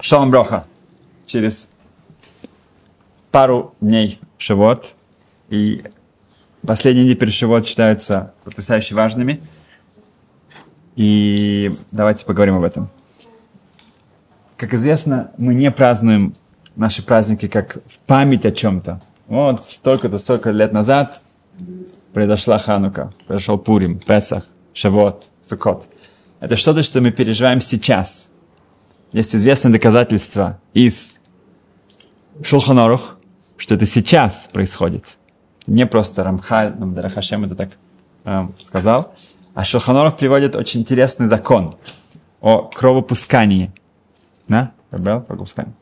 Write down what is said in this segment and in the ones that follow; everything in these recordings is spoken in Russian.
Шалом Броха. Через пару дней Шивот. И последние дни перед Шивот считаются потрясающе важными. И давайте поговорим об этом. Как известно, мы не празднуем наши праздники как в память о чем-то. Вот столько-то, столько лет назад произошла Ханука, произошел Пурим, Песах, Шавот, Сукот. Это что-то, что мы переживаем сейчас – есть известное доказательство из Шулханорух, что это сейчас происходит. Не просто Рамхаль, ну, Дарахашем это так э, сказал, а Шулханорух приводит очень интересный закон о кровопускании. Да? Пробел? Кровопускание.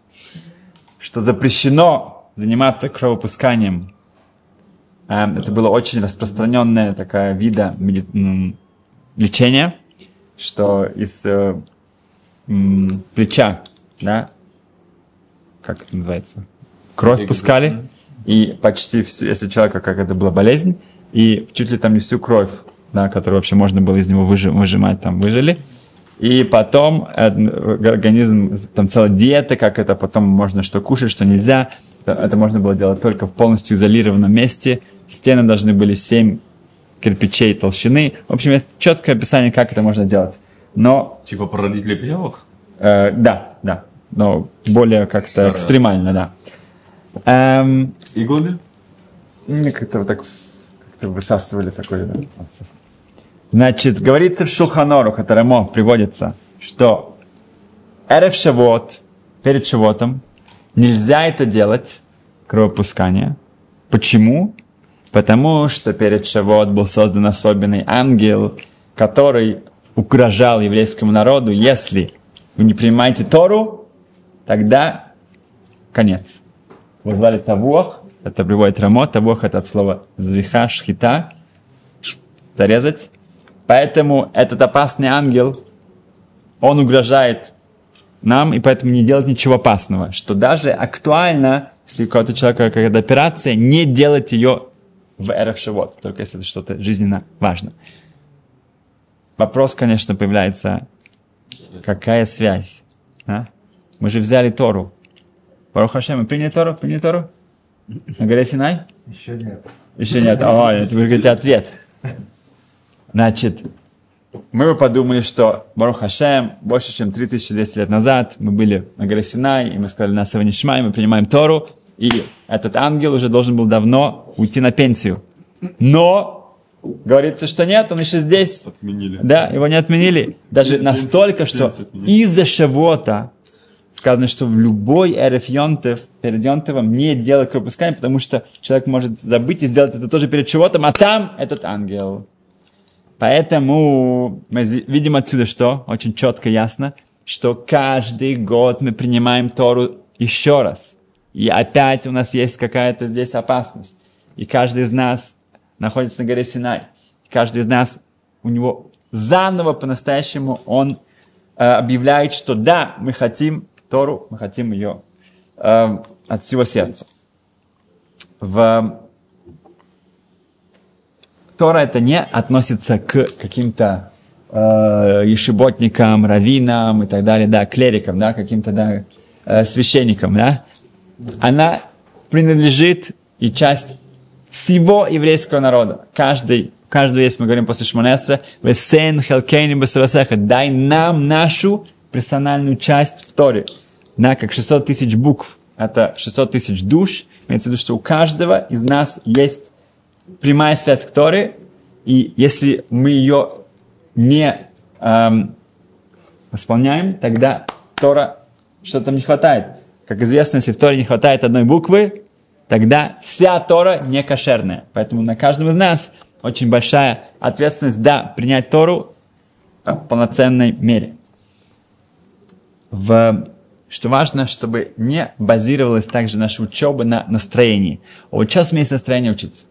Что запрещено заниматься кровопусканием. Э, это было очень распространенное такая вида меди- лечения, что из э, м, плеча, да, как это называется, кровь пускали, и почти все, если человека как это была болезнь, и чуть ли там не всю кровь, да, которую вообще можно было из него выжи, выжимать, там выжили. И потом организм, там целая диета, как это потом можно что кушать, что нельзя. Это можно было делать только в полностью изолированном месте. Стены должны были 7 кирпичей толщины. В общем, это четкое описание, как это можно делать но... Типа породители белок? Э, да, да. Но более как-то экстремально, да. Эм, Иглами? Как-то вот так как-то высасывали такой, да. Значит, говорится в Шуханору, Хатарамо приводится, что Эрев Шавот, перед Шавотом, нельзя это делать, кровопускание. Почему? Потому что перед Шавот был создан особенный ангел, который угрожал еврейскому народу, если вы не принимаете Тору, тогда конец. Его звали Тавуах, это приводит Рамо, Тавуах это от слова звиха, шхита, зарезать. Поэтому этот опасный ангел, он угрожает нам, и поэтому не делать ничего опасного. Что даже актуально, если у какого-то человека какая-то операция, не делать ее в эрф только если это что-то жизненно важно. Вопрос, конечно, появляется, какая связь? А? Мы же взяли Тору. Барух Хашем, мы приняли Тору? Приняли Тору? На горе Синай? Еще нет. Еще нет. О, это вы говорите ответ. Значит, мы бы подумали, что Барух Хашем, больше чем 3200 лет назад мы были на горе Синай, и мы сказали на Саванишма, и мы принимаем Тору, и этот ангел уже должен был давно уйти на пенсию. Но Говорится, что нет, он еще здесь. Отменили. Да, его не отменили. Даже Принцип, настолько, что из-за Шавота сказано, что в любой эрф Йонтев, перед Йонтевом не делать кровопускание, потому что человек может забыть и сделать это тоже перед Шавотом, а там этот ангел. Поэтому мы видим отсюда что? Очень четко, ясно, что каждый год мы принимаем Тору еще раз. И опять у нас есть какая-то здесь опасность. И каждый из нас находится на горе Синай. Каждый из нас, у него заново по-настоящему он э, объявляет, что да, мы хотим Тору, мы хотим ее э, от всего сердца. В Тора это не относится к каким-то э, ешеботникам, раввинам и так далее, да, клерикам, да, каким-то да, э, священникам, да. Она принадлежит и часть всего еврейского народа. Каждый, каждый есть, мы говорим после Шмонесра, «Весен хелкейни басавасеха» «Дай нам нашу персональную часть в Торе». Да, как 600 тысяч букв, это 600 тысяч душ. Имеется в виду, что у каждого из нас есть прямая связь к Торе, и если мы ее не эм, восполняем, тогда Тора что-то не хватает. Как известно, если в Торе не хватает одной буквы, тогда вся Тора не кошерная. Поэтому на каждом из нас очень большая ответственность, да, принять Тору в полноценной мере. В, что важно, чтобы не базировалась также наша учеба на настроении. Вот сейчас у меня есть настроение учиться,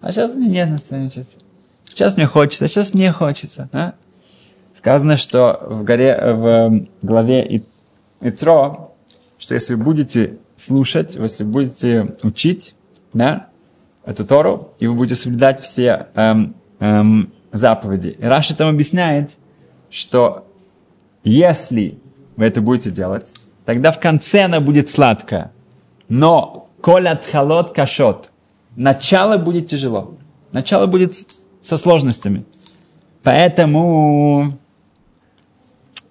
а сейчас у меня нет настроения учиться. Сейчас мне хочется, а сейчас не хочется. А? Сказано, что в, горе, в главе Итро, что если будете слушать, если будете учить, да, эту Тору, и вы будете соблюдать все эм, эм, заповеди. И Раши там объясняет, что если вы это будете делать, тогда в конце она будет сладкая. Но колят холод кашот. Начало будет тяжело. Начало будет со сложностями. Поэтому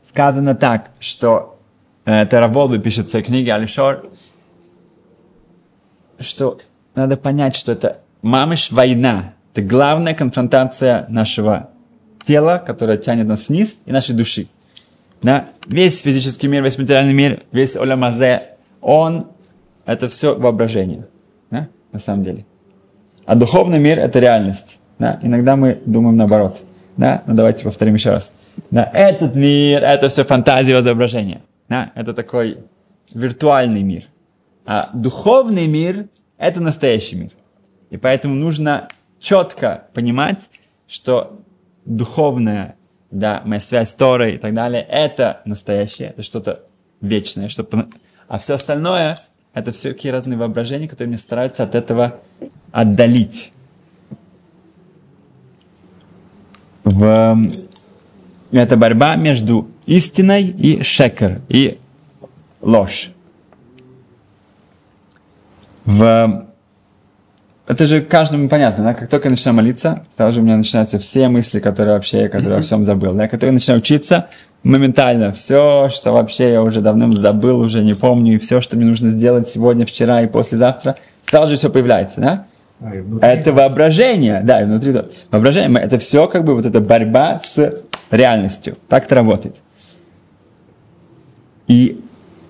сказано так, что э, Тараволу пишет в своей книге Алишор, что надо понять, что это мамыш война. Это главная конфронтация нашего тела, которое тянет нас вниз, и нашей души. Да? Весь физический мир, весь материальный мир, весь Олямазе, он, это все воображение. Да? На самом деле. А духовный мир – это реальность. Да? Иногда мы думаем наоборот. Да? Ну, давайте повторим еще раз. Да? Этот мир – это все фантазия изображения. Да? Это такой виртуальный мир. А духовный мир – это настоящий мир. И поэтому нужно четко понимать, что духовная, да, моя связь с Торой и так далее, это настоящее, это что-то вечное, что... а все остальное – это все такие разные воображения, которые мне стараются от этого отдалить. В... Это борьба между истиной и шекер, и ложь. В это же каждому понятно, да? Как только я начинаю молиться, сразу же у меня начинаются все мысли, которые вообще, которые я всем забыл. Да? Как только я начинаю учиться, моментально все, что вообще я уже давным забыл, уже не помню, и все, что мне нужно сделать сегодня, вчера и послезавтра, сразу же все появляется, да? А, это воображение, да, и внутри воображение, это все как бы вот эта борьба с реальностью. Так это работает. И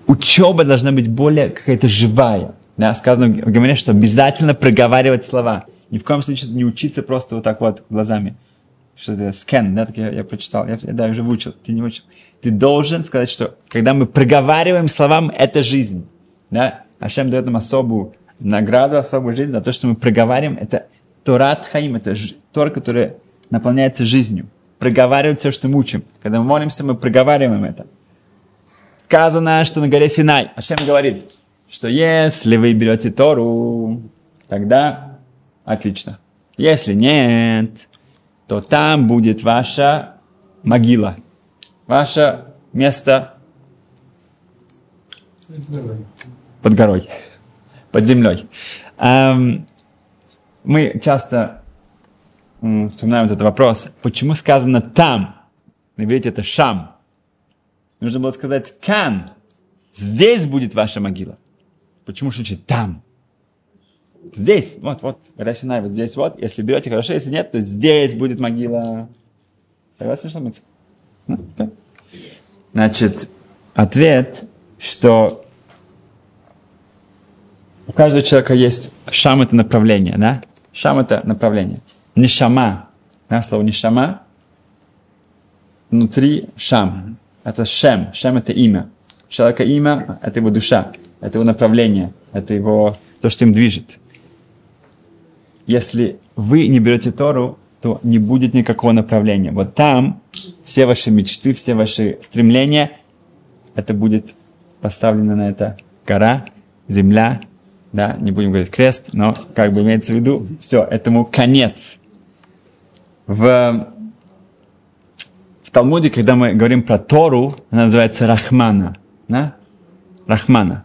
учеба должна быть более какая-то живая. Да, сказано в Гамаре, что обязательно проговаривать слова. Ни в коем случае не учиться просто вот так вот глазами. Что это скен, да, так я, я прочитал, я, да, я уже выучил, ты не выучил. Ты должен сказать, что когда мы проговариваем словам, это жизнь. Да? Ашем дает нам особую награду, особую жизнь за то, что мы проговариваем. Это Торат Хаим, это Тор, который наполняется жизнью. Проговаривать все, что мы учим. Когда мы молимся, мы проговариваем это. Сказано, что на горе Синай, Ашем говорит, что если вы берете Тору, тогда отлично. Если нет, то там будет ваша могила, ваше место под горой, под землей. Мы часто вспоминаем этот вопрос, почему сказано там, на иврите это шам. Нужно было сказать кан, здесь будет ваша могила. Почему шучит там? Здесь, вот, вот, гора Синай, вот здесь вот. Если берете, хорошо, если нет, то здесь будет могила. Согласны, что мы? Значит, ответ, что у каждого человека есть шам это направление, да? Шам это направление. Не шама, да, слово не шама. Внутри шам. Это шем. Шем это имя. Человека имя это его душа это его направление, это его, то, что им движет. Если вы не берете Тору, то не будет никакого направления. Вот там все ваши мечты, все ваши стремления, это будет поставлено на это гора, земля, да, не будем говорить крест, но как бы имеется в виду, все, этому конец. В, в Талмуде, когда мы говорим про Тору, она называется Рахмана, да? Рахмана.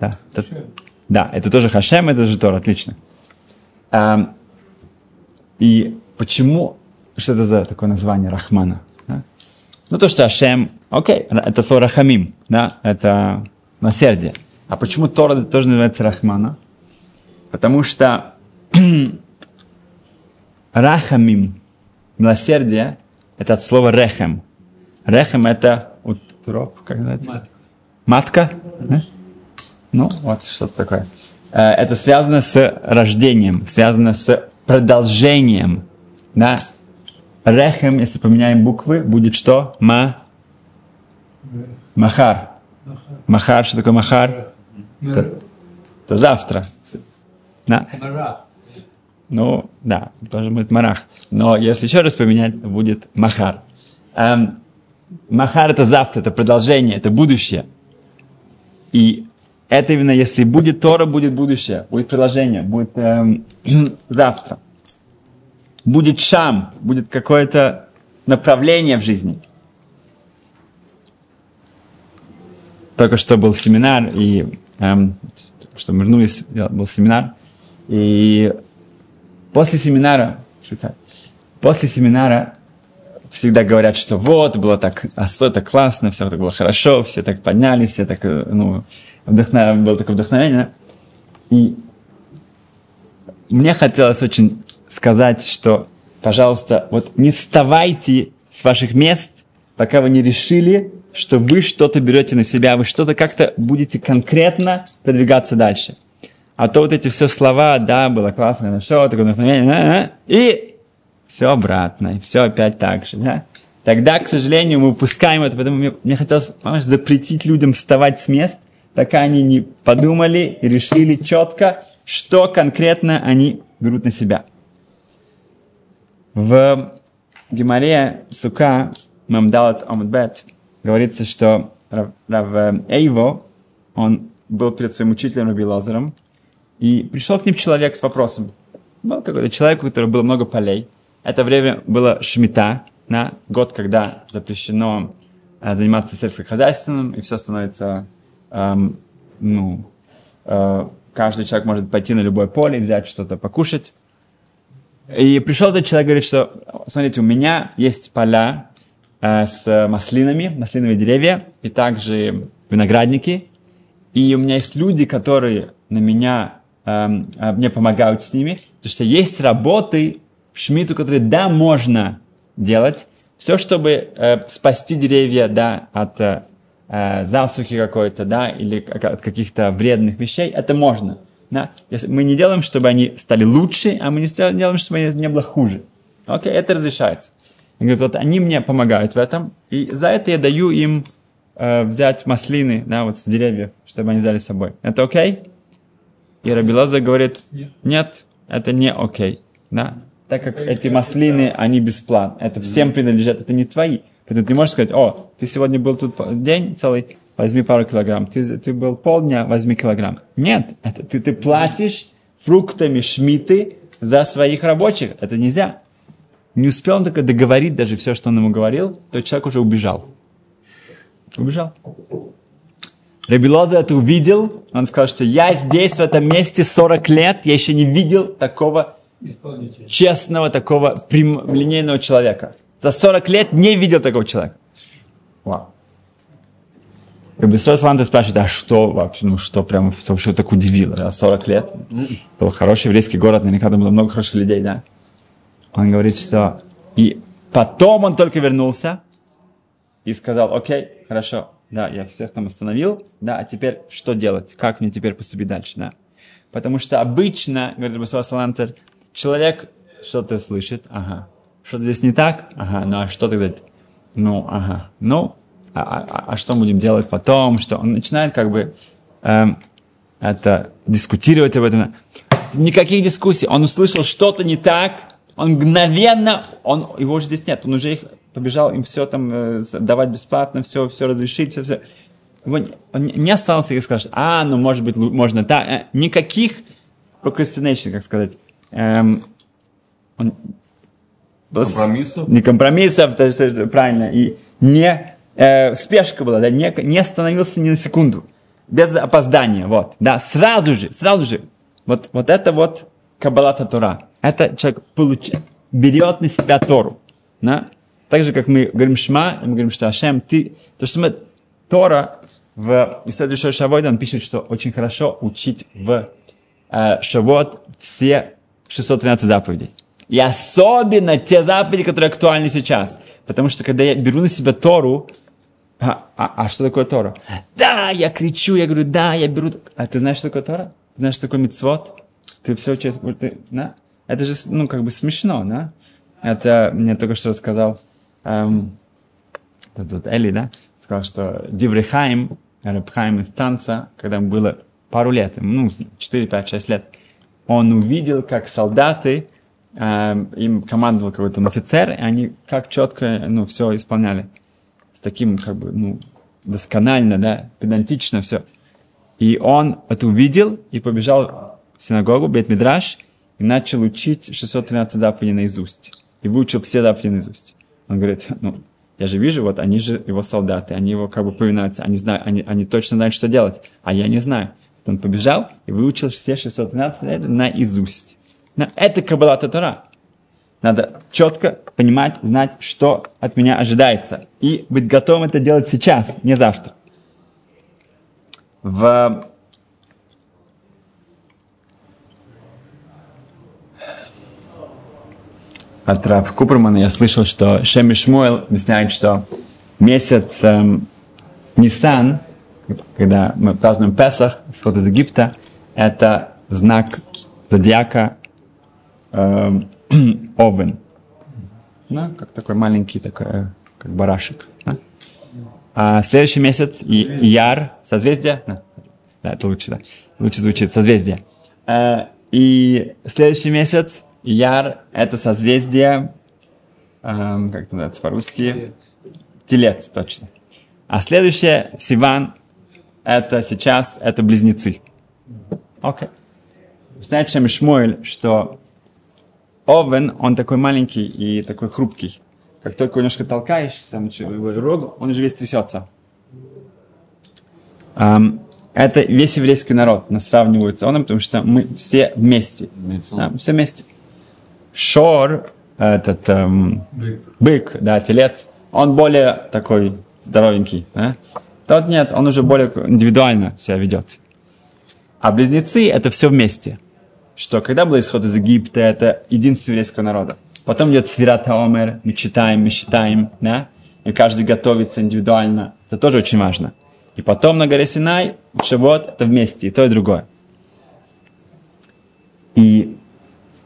Да, это, да, это тоже Хашем, это же Тор, отлично. А, и почему, что это за такое название Рахмана? Да? Ну, то, что Хашем, окей, это слово Рахамим, да, это милосердие. А почему Тора тоже называется Рахмана? Потому что Рахамим, милосердие, это от слова Рехем. Рехем это утроп, как называется? Матка. Матка? Да? Ну, вот что-то такое. Э, это связано с рождением, связано с продолжением. Да? Рехем, если поменяем буквы, будет что? Ма? Махар. Махар, что такое махар? Это, это завтра. Да. Ну, да, тоже будет марах. Но если еще раз поменять, будет махар. Эм, махар это завтра, это продолжение, это будущее. И это именно если будет Тора, будет будущее, будет приложение, будет эм, завтра. Будет шам, будет какое-то направление в жизни. только что был семинар, и эм, что мы вернулись, был семинар, и после семинара, после семинара всегда говорят, что вот, было так, особенно классно, все так было хорошо, все так поднялись, все так, э, ну, вдохновение, было такое вдохновение. И мне хотелось очень сказать, что, пожалуйста, вот не вставайте с ваших мест, пока вы не решили, что вы что-то берете на себя, вы что-то как-то будете конкретно продвигаться дальше. А то вот эти все слова, да, было классно, хорошо, такое вдохновение, и все обратно, и все опять так же, да. Тогда, к сожалению, мы упускаем это, поэтому мне, мне хотелось, понимаешь, запретить людям вставать с мест, пока они не подумали и решили четко, что конкретно они берут на себя. В Гемаре Сука Мамдалат Омдбет говорится, что Рав Эйво, он был перед своим учителем Раби Лазаром, и пришел к ним человек с вопросом. Был какой-то человек, у которого было много полей. Это время было шмита, на год, когда запрещено э, заниматься сельскохозяйственным, и все становится, эм, ну, э, каждый человек может пойти на любое поле и взять что-то покушать. И пришел этот человек, говорит, что, смотрите, у меня есть поля э, с маслинами, маслиновые деревья, и также виноградники, и у меня есть люди, которые на меня, э, мне помогают с ними, потому что есть работы в Шмиту, которые, да, можно делать, все, чтобы э, спасти деревья, да, от э, э засухи какой-то, да, или от каких-то вредных вещей, это можно. Да? Если мы не делаем, чтобы они стали лучше, а мы не делаем, чтобы они не было хуже. Окей, это разрешается. Он говорит, вот они мне помогают в этом, и за это я даю им э, взять маслины, да, вот с деревьев, чтобы они взяли с собой. Это окей? И Рабилаза говорит, нет, это не окей. Да? Так как эти маслины, они бесплатны. Это всем принадлежат, это не твои. Поэтому ты можешь сказать, о, ты сегодня был тут день целый, возьми пару килограмм. Ты, ты был полдня, возьми килограмм. Нет, это ты, ты платишь фруктами шмиты за своих рабочих. Это нельзя. Не успел он только договорить даже все, что он ему говорил, то человек уже убежал. Убежал. Рабилоза это увидел, он сказал, что я здесь, в этом месте 40 лет, я еще не видел такого честного, такого прямолинейного человека. За 40 лет не видел такого человека. Вау. Рабисрой Саланта спрашивает, а что вообще, ну что прям, что, что так удивило, да, 40 лет? Был хороший еврейский город, наверняка там было много хороших людей, да. Он говорит, что... И потом он только вернулся и сказал, окей, хорошо, да, я всех там остановил, да, а теперь что делать? Как мне теперь поступить дальше, да? Потому что обычно, говорит Рабисрой Салантер, человек что-то слышит, ага, что-то здесь не так, ага, ну а что тогда? Ну, ага, ну, а, а, а что будем делать потом, что он начинает как бы эм, это дискутировать об этом. Никаких дискуссий. Он услышал что-то не так, он мгновенно, он, его уже здесь нет, он уже их побежал им все там э, давать бесплатно, все, все разрешить, все, все. Он, он не остался и скажет, а, ну может быть можно так. Э, никаких procrastination, как сказать. Эм, он, компромиссов? Не компромиссов, то есть, правильно, и не э, спешка была, да, не, не остановился ни на секунду, без опоздания, вот, да, сразу же, сразу же, вот, вот это вот Кабалата Тора, это человек получает, берет на себя Тору, да, так же, как мы говорим Шма, мы говорим, что Ашем, ты, то, что мы, Тора, в исследующем Шаводе, он пишет, что очень хорошо учить в э, Шавот все 613 заповедей. И особенно те заповеди, которые актуальны сейчас. Потому что когда я беру на себя Тору, а, а, а что такое Тора? Да, я кричу, я говорю, да, я беру... А ты знаешь, что такое Тора? Ты знаешь, что такое мицвод? Ты все честно... Ты, да? Это же, ну, как бы смешно, да? Это мне только что рассказал эм, тут Эли, да? Сказал, что Диврихайм, Рабхайм из танца, когда ему было пару лет, ну, 4, 5, 6 лет, он увидел, как солдаты, э, им командовал какой-то офицер, и они как четко, ну, все исполняли с таким, как бы, ну, досконально, да, педантично все. И он это увидел и побежал в синагогу, Бет Мидраш, и начал учить 613 заповедей наизусть. И выучил все заповеди наизусть. Он говорит, ну, Я же вижу, вот они же его солдаты, они его как бы повинуются, они, знают, они, они точно знают, что делать, а я не знаю. Он побежал и выучил все 613 лет наизусть. Это Каббала Татура. Надо четко понимать, знать, что от меня ожидается. И быть готовым это делать сейчас, не завтра. В от Рав Купермана я слышал, что Шем и объясняет, что месяц эм, Нисан, когда мы празднуем Песах, исход из Египта, это знак зодиака Овен. Ну, как такой маленький такой, э, как барашек. Да? А следующий месяц Яр, созвездие. Да, это лучше, да. Лучше звучит, созвездие. Э, и следующий месяц Яр – это созвездие, эм, как это называется по-русски? Телец. точно. А следующее, Сиван, это сейчас, это близнецы. Окей. Okay. Знаете, чем Шмуэль, что Овен, он такой маленький и такой хрупкий. Как только немножко толкаешь, там, его рогу, он уже весь трясется. Um, это весь еврейский народ нас сравнивают с он, потому что мы все вместе. Да, все вместе. Шор, этот эм, бык. бык, да, телец, он более такой здоровенький. Да? Тот нет, он уже более индивидуально себя ведет. А близнецы это все вместе. Что когда был исход из Египта, это единство еврейского народа. Потом идет Свирата Омер, мы читаем, мы считаем, да? и каждый готовится индивидуально. Это тоже очень важно. И потом на горе Синай, Шавот, это вместе, и то, и другое. И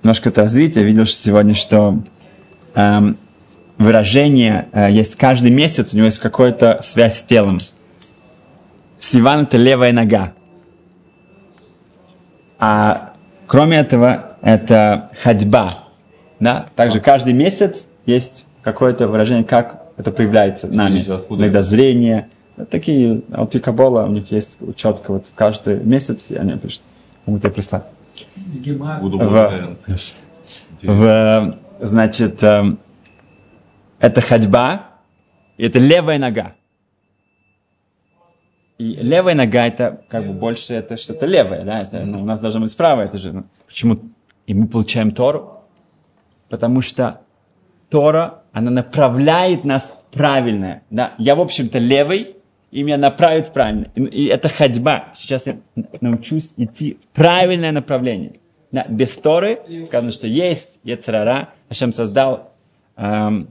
немножко это развитие, видел что сегодня, что эм, выражение э, есть каждый месяц, у него есть какая-то связь с телом. Сиван это левая нога. А кроме этого, это ходьба. Да? Также каждый месяц есть какое-то выражение, как это проявляется нами. Иногда зрение. Вот такие, а вот у Кабола у них есть четко, вот каждый месяц они пишут, могу тебе прислать. Буду благодарен. В, в, значит, э, это ходьба, и это левая нога. И левая нога это как бы больше это что-то левое, да, это, ну, у нас должно быть правое, это же, ну, почему и мы получаем Тору? Потому что Тора, она направляет нас в правильное, да. Я, в общем-то, левый, и меня направит правильно. И, и это ходьба. Сейчас я научусь идти в правильное направление. Да, без Торы сказано, что есть Ецарара, Ашем создал эм,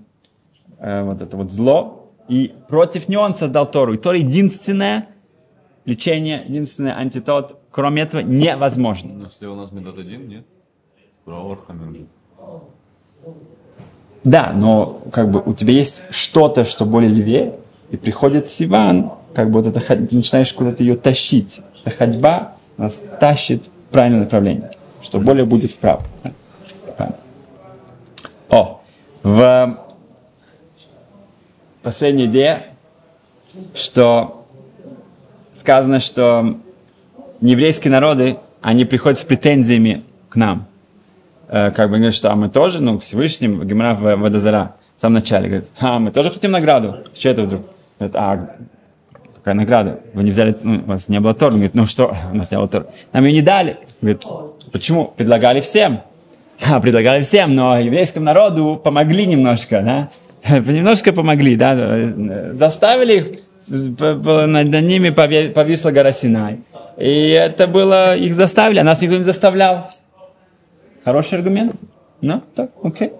э, вот это вот зло, и против него он создал Тору. И Тора единственное лечение, единственный антитот, кроме этого, невозможно. Но если у нас метод один, нет? Справа же. Да, но как бы у тебя есть что-то, что более левее, и приходит Сиван, как бы вот это, ты начинаешь куда-то ее тащить. Эта ходьба нас тащит в правильное направление, что более будет вправо. О, в последняя идея, что сказано, что еврейские народы, они приходят с претензиями к нам. Э, как бы говорят, что а мы тоже, ну, к Всевышнему, Гемора Водозара, в самом начале, говорит, а, мы тоже хотим награду. Что это вдруг? Говорит, а какая награда? Вы не взяли, ну, у вас не было Тора. Он говорит, ну что, у нас не было Тора. Нам ее не дали. Говорит, почему? Предлагали всем. А, предлагали всем, но еврейскому народу помогли немножко, да? Немножко помогли, да? Заставили их, над ними повисла гора Синай. И это было, их заставили, а нас никто не заставлял. Хороший аргумент? Ну, так, окей.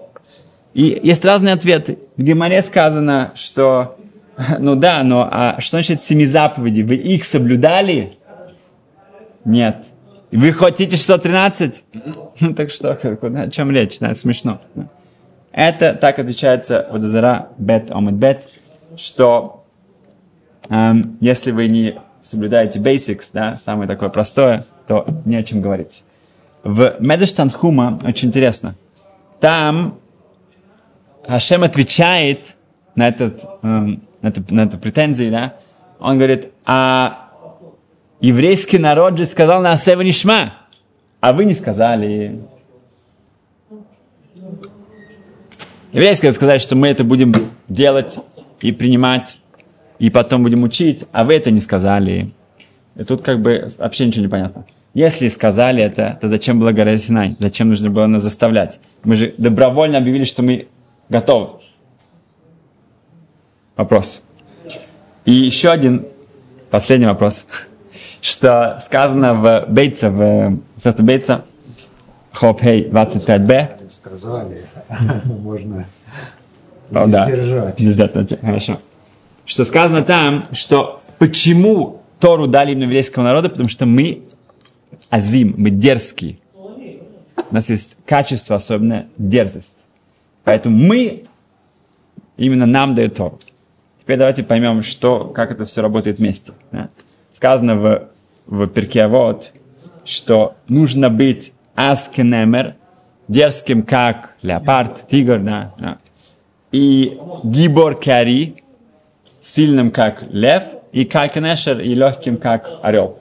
И есть разные ответы. В Геморе сказано, что ну да, но а что значит семи заповедей? Вы их соблюдали? Нет. Вы хотите 613? Ну так что, о чем речь? Да, смешно. Это так отвечается Водозара Бет Омед Бет, что если вы не соблюдаете basics, да, самое такое простое, то не о чем говорить. В Медештанхума очень интересно. Там Хашем отвечает на этот эм, на эту, на эту претензию, да, он говорит, а еврейский народ же сказал на Асева Нишма, а вы не сказали. Еврейские сказали, что мы это будем делать и принимать, и потом будем учить, а вы это не сказали. И тут как бы вообще ничего не понятно. Если сказали это, то зачем было гора Синай? Зачем нужно было нас заставлять? Мы же добровольно объявили, что мы готовы. Вопрос. И еще один, последний вопрос, что сказано в Бейца, в Сета Бейца, Хоп Хей 25b. Сказали, можно О, да. сдержать. Держать, Хорошо. Что сказано там, что почему Тору дали именно еврейскому народу, потому что мы азим, мы дерзкие. У нас есть качество, особенно дерзость. Поэтому мы, именно нам дают Тору. Теперь давайте поймем, что, как это все работает вместе. да. Сказано в, в перке вот, что нужно быть аскенемер, дерзким, как леопард, тигр, да, да. и гибор кари, сильным, как лев, и кальканешер, и легким, как орел.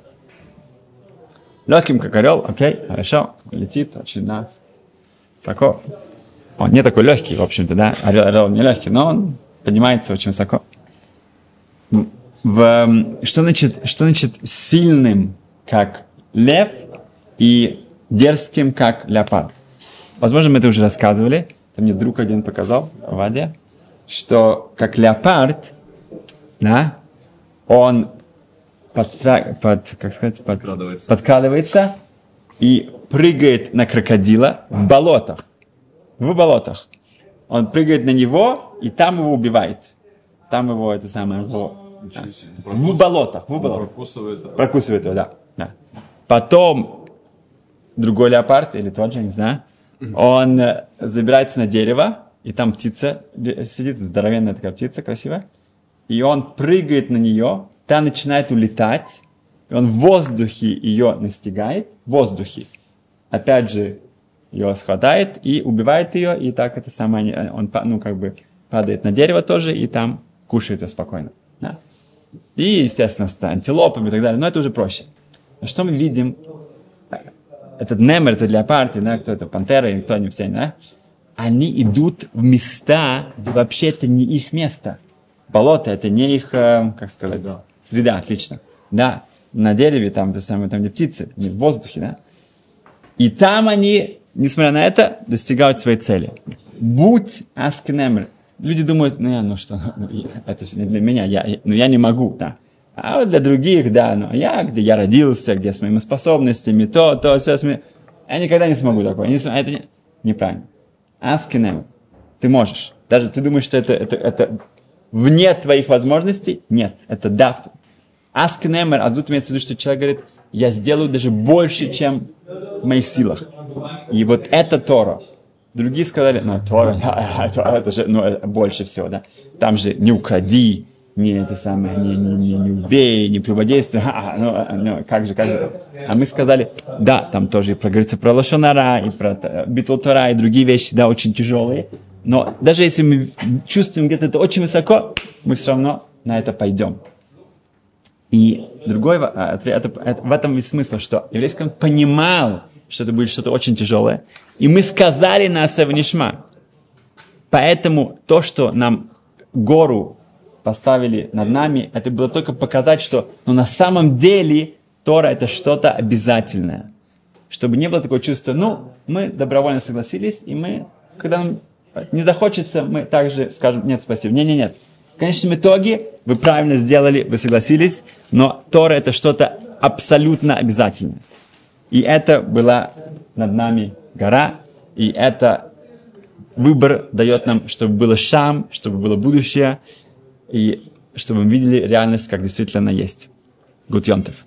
Легким, как орел, окей, хорошо, летит очень, да, высоко. Он не такой легкий, в общем-то, да, орел, орел не легкий, но он поднимается очень высоко. В, эм, что, значит, что значит сильным, как лев, и дерзким, как леопард? Возможно, мы это уже рассказывали. Это мне друг один показал, Вадя, что как леопард, да, он подстра- под, как сказать, под- Подкрадывается. подкрадывается и прыгает на крокодила в болотах. В болотах. Он прыгает на него и там его убивает. Там его, это самое, его, себе. в болотах, в болотах. Прокусывает. Прокусывает его, да. да. Потом другой леопард, или тот же, не знаю, он забирается на дерево, и там птица сидит, здоровенная такая птица, красивая, и он прыгает на нее, та начинает улетать, и он в воздухе ее настигает, в воздухе. Опять же, ее схватает и убивает ее, и так это самое, не- он, ну, как бы, падает на дерево тоже, и там кушает ее спокойно. Да? И, естественно, с антилопами и так далее. Но это уже проще. Но что мы видим? Этот немер, это для партии, да, кто это, пантера, и кто они все, да? Они идут в места, где вообще это не их место. Болото это не их, э, как сказать, среда. Среда. отлично. Да, на дереве, там, это самое, там, где птицы, не в воздухе, да? И там они, несмотря на это, достигают своей цели. Будь аскенемер. Люди думают, ну, я, ну что, ну, это же не для меня, я, ну я не могу, да. А вот для других, да, ну я, где я родился, где с моими способностями, то, то, все, с моими- я никогда не смогу такое. Не см- это не- неправильно. Аскенемер. Ты можешь. Даже ты думаешь, что это, это, это вне твоих возможностей? Нет, это да. Аскенемер, а тут имеется в виду, что человек говорит, я сделаю даже больше, чем в моих силах. И вот это Тора. Другие сказали, ну, Тора, это же ну, больше всего, да. Там же не укради, не это самое, не, не, не, не убей, не прелюбодействуй. Ха, ну, а, ну, как же, как же. А мы сказали, да, там тоже и говорится про Лошонара, и про э, Битл Тора, и другие вещи, да, очень тяжелые. Но даже если мы чувствуем где-то это очень высоко, мы все равно на это пойдем. И другой а, ответ, это- это- в этом весь смысл, что еврейский понимал, что это будет что-то очень тяжелое. И мы сказали на Севнишма. Поэтому то, что нам гору поставили над нами, это было только показать, что ну, на самом деле Тора это что-то обязательное. Чтобы не было такого чувства, ну, мы добровольно согласились, и мы, когда нам не захочется, мы также скажем, нет, спасибо. Нет, нет, нет. В конечном итоге вы правильно сделали, вы согласились, но Тора это что-то абсолютно обязательное. И это была над нами гора, и это выбор дает нам, чтобы было шам, чтобы было будущее, и чтобы мы видели реальность, как действительно она есть. Гутьонтов.